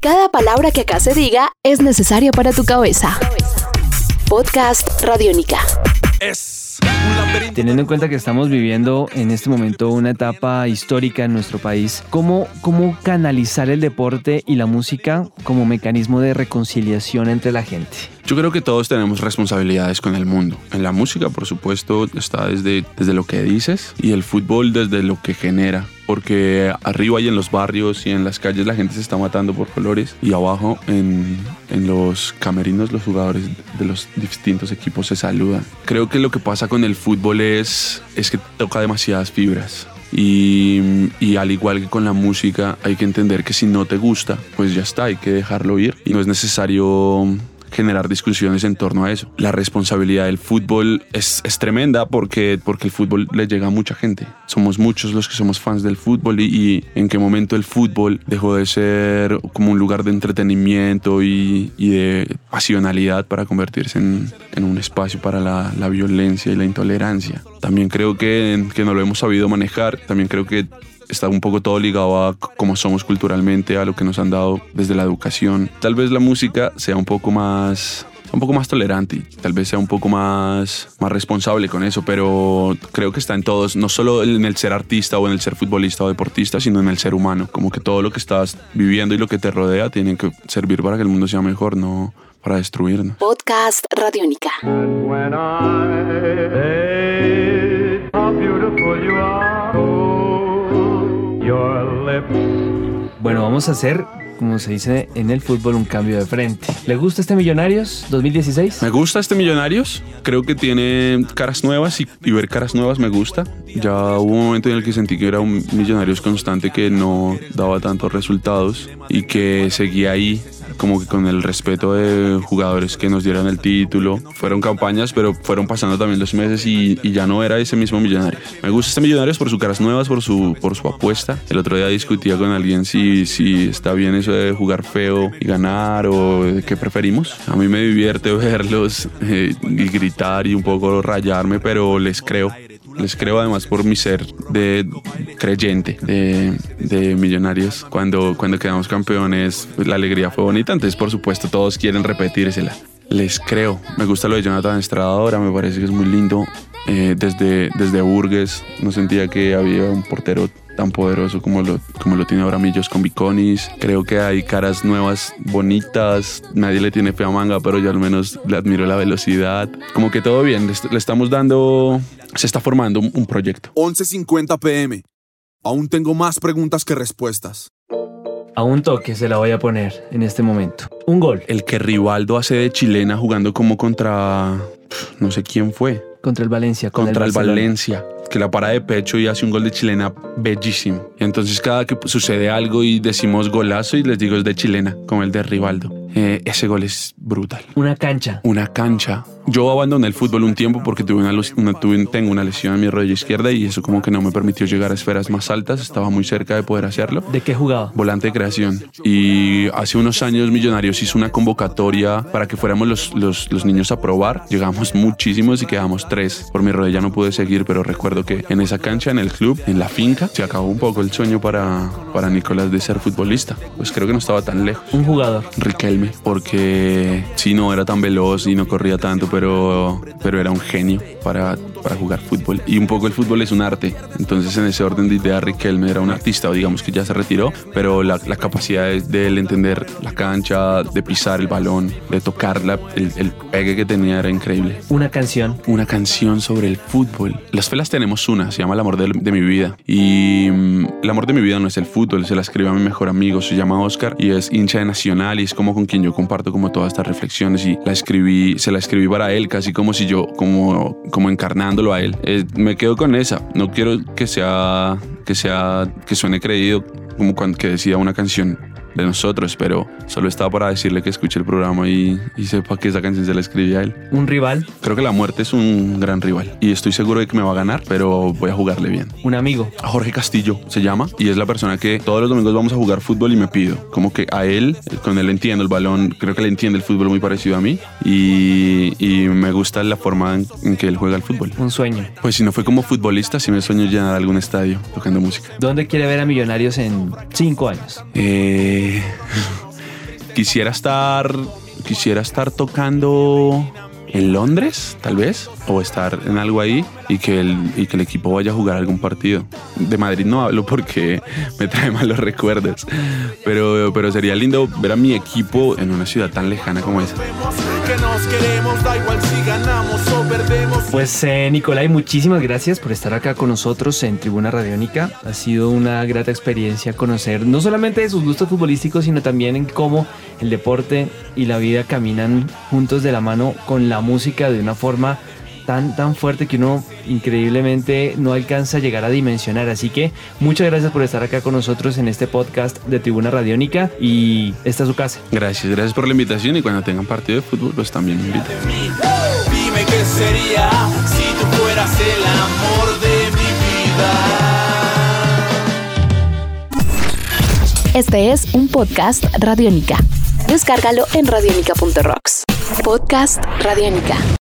Cada palabra que acá se diga es necesaria para tu cabeza. Podcast Radiónica. Es. Teniendo en cuenta que estamos viviendo en este momento una etapa histórica en nuestro país, ¿cómo, ¿cómo canalizar el deporte y la música como mecanismo de reconciliación entre la gente? Yo creo que todos tenemos responsabilidades con el mundo. En la música, por supuesto, está desde, desde lo que dices y el fútbol desde lo que genera. Porque arriba y en los barrios y en las calles la gente se está matando por colores y abajo en, en los camerinos los jugadores de los distintos equipos se saludan. Creo que lo que pasa con el fútbol es, es que toca demasiadas fibras. Y, y, al igual que con la música, hay que entender que si no te gusta, pues ya está, hay que dejarlo ir. Y no es necesario generar discusiones en torno a eso. La responsabilidad del fútbol es, es, tremenda porque, porque el fútbol le llega a mucha gente. Somos muchos los que somos fans del fútbol y, y en qué momento el fútbol dejó de ser como un lugar de entretenimiento y, y de pasionalidad para convertirse en, en un espacio para la, la, violencia y la intolerancia. También creo que, que no lo hemos sabido manejar, también creo que está un poco todo ligado a cómo somos culturalmente, a lo que nos han dado desde la educación. Tal vez la música sea un poco más un poco más tolerante y tal vez sea un poco más, más responsable con eso, pero creo que está en todos, no solo en el ser artista o en el ser futbolista o deportista, sino en el ser humano. Como que todo lo que estás viviendo y lo que te rodea tiene que servir para que el mundo sea mejor, no para destruirnos. Podcast Radiónica. Bueno, vamos a hacer, como se dice en el fútbol, un cambio de frente. ¿Le gusta este Millonarios 2016? Me gusta este Millonarios. Creo que tiene caras nuevas y, ver caras nuevas me gusta. Ya hubo un momento en el que sentí que era un Millonarios constante que no daba tantos resultados y que seguía ahí como que con el respeto de jugadores que nos dieran el título. Fueron campañas, pero fueron pasando también los meses y, y, ya no era ese mismo Millonarios. Me gusta este Millonarios por sus caras nuevas, por su, por su apuesta. El otro día discutía con alguien si, si está bien eso de jugar feo y ganar o qué preferimos. A mí me divierte verlos eh, y gritar y un poco rayarme, pero les creo les creo además por mi ser de creyente de, millonarios. Cuando, cuando quedamos campeones, la alegría fue bonita. Entonces, por supuesto, todos quieren repetírsela. Les creo. Me gusta lo de Jonathan Estrada ahora, me parece que es muy lindo. Eh, desde, desde Burgues no sentía que había un portero tan poderoso como lo, como lo tiene ahora Millos con Biconis. Creo que hay caras nuevas, bonitas. Nadie le tiene fe a manga, pero yo al menos le admiro la velocidad. Como que todo bien. Le, le estamos dando. Se está formando un, un proyecto. 11:50 pm. Aún tengo más preguntas que respuestas. A un toque se la voy a poner en este momento. Un gol. El que Rivaldo hace de chilena jugando como contra. No sé quién fue. Contra el Valencia. Contra el, el Valencia que la para de pecho y hace un gol de chilena bellísimo. Entonces cada que sucede algo y decimos golazo y les digo es de chilena, como el de Rivaldo. Eh, ese gol es brutal. Una cancha. Una cancha. Yo abandoné el fútbol un tiempo porque tuve una, una, tuve, tengo una lesión en mi rodilla izquierda y eso como que no me permitió llegar a esferas más altas. Estaba muy cerca de poder hacerlo. ¿De qué jugaba? Volante de creación. Y hace unos años Millonarios hizo una convocatoria para que fuéramos los, los, los niños a probar. Llegamos muchísimos y quedamos tres. Por mi rodilla no pude seguir, pero recuerdo que en esa cancha, en el club, en la finca, se acabó un poco el sueño para, para Nicolás de ser futbolista. Pues creo que no estaba tan lejos. Un jugador. Riquelme, porque sí, no era tan veloz y no corría tanto, pero, pero era un genio para, para jugar fútbol. Y un poco el fútbol es un arte. Entonces, en ese orden de idea, Riquelme era un artista, o digamos que ya se retiró, pero la, la capacidad de, de, él entender la cancha, de pisar el balón, de tocarla, el, el pegue que tenía era increíble. Una canción. Una canción sobre el fútbol. Las felas tenemos una, se llama El amor de, de mi vida. Y um, el amor de mi vida no es el fútbol, se la escribe a mi mejor amigo, se llama Oscar y es hincha de Nacional y es como con quien yo comparto como todas estas reflexiones y la escribí, se la escribí para él, casi como si yo, como, como encarnándolo a él. Eh, me quedo con esa. No quiero que sea, que sea, que suene creído como cuando que decía una canción de nosotros, pero solo estaba para decirle que escuche el programa y, y, sepa que esa canción se la escribí a él. ¿Un rival? Creo que la muerte es un gran rival y estoy seguro de que me va a ganar, pero voy a jugarle bien. ¿Un amigo? A Jorge Castillo se llama y es la persona que todos los domingos vamos a jugar fútbol y me pido. Como que a él, con él entiendo el balón, creo que le entiende el fútbol muy parecido a mí y, y me gusta la forma en, en, que él juega el fútbol. ¿Un sueño? Pues si no fue como futbolista, sí me sueño llenar algún estadio tocando música. ¿Dónde quiere ver a Millonarios en cinco años? Eh quisiera estar, quisiera estar tocando en Londres, tal vez, o estar en algo ahí y que, el, y que el equipo vaya a jugar algún partido. De Madrid no hablo porque me trae malos recuerdos, pero, pero sería lindo ver a mi equipo en una ciudad tan lejana como esa. Pues eh, Nicolai, muchísimas gracias por estar acá con nosotros en Tribuna Radiónica. Ha sido una grata experiencia conocer no solamente de sus gustos futbolísticos, sino también en cómo el deporte y la vida caminan juntos de la mano con la música de una forma tan, tan fuerte que uno increíblemente no alcanza a llegar a dimensionar. Así que muchas gracias por estar acá con nosotros en este podcast de Tribuna Radiónica y esta es su casa. Gracias, gracias por la invitación y cuando tengan partido de fútbol, pues también me invitan. Sería si tú fueras el amor de mi vida. Este es un podcast Radiónica. Descárgalo en radiónica.rocks. Podcast Radiónica.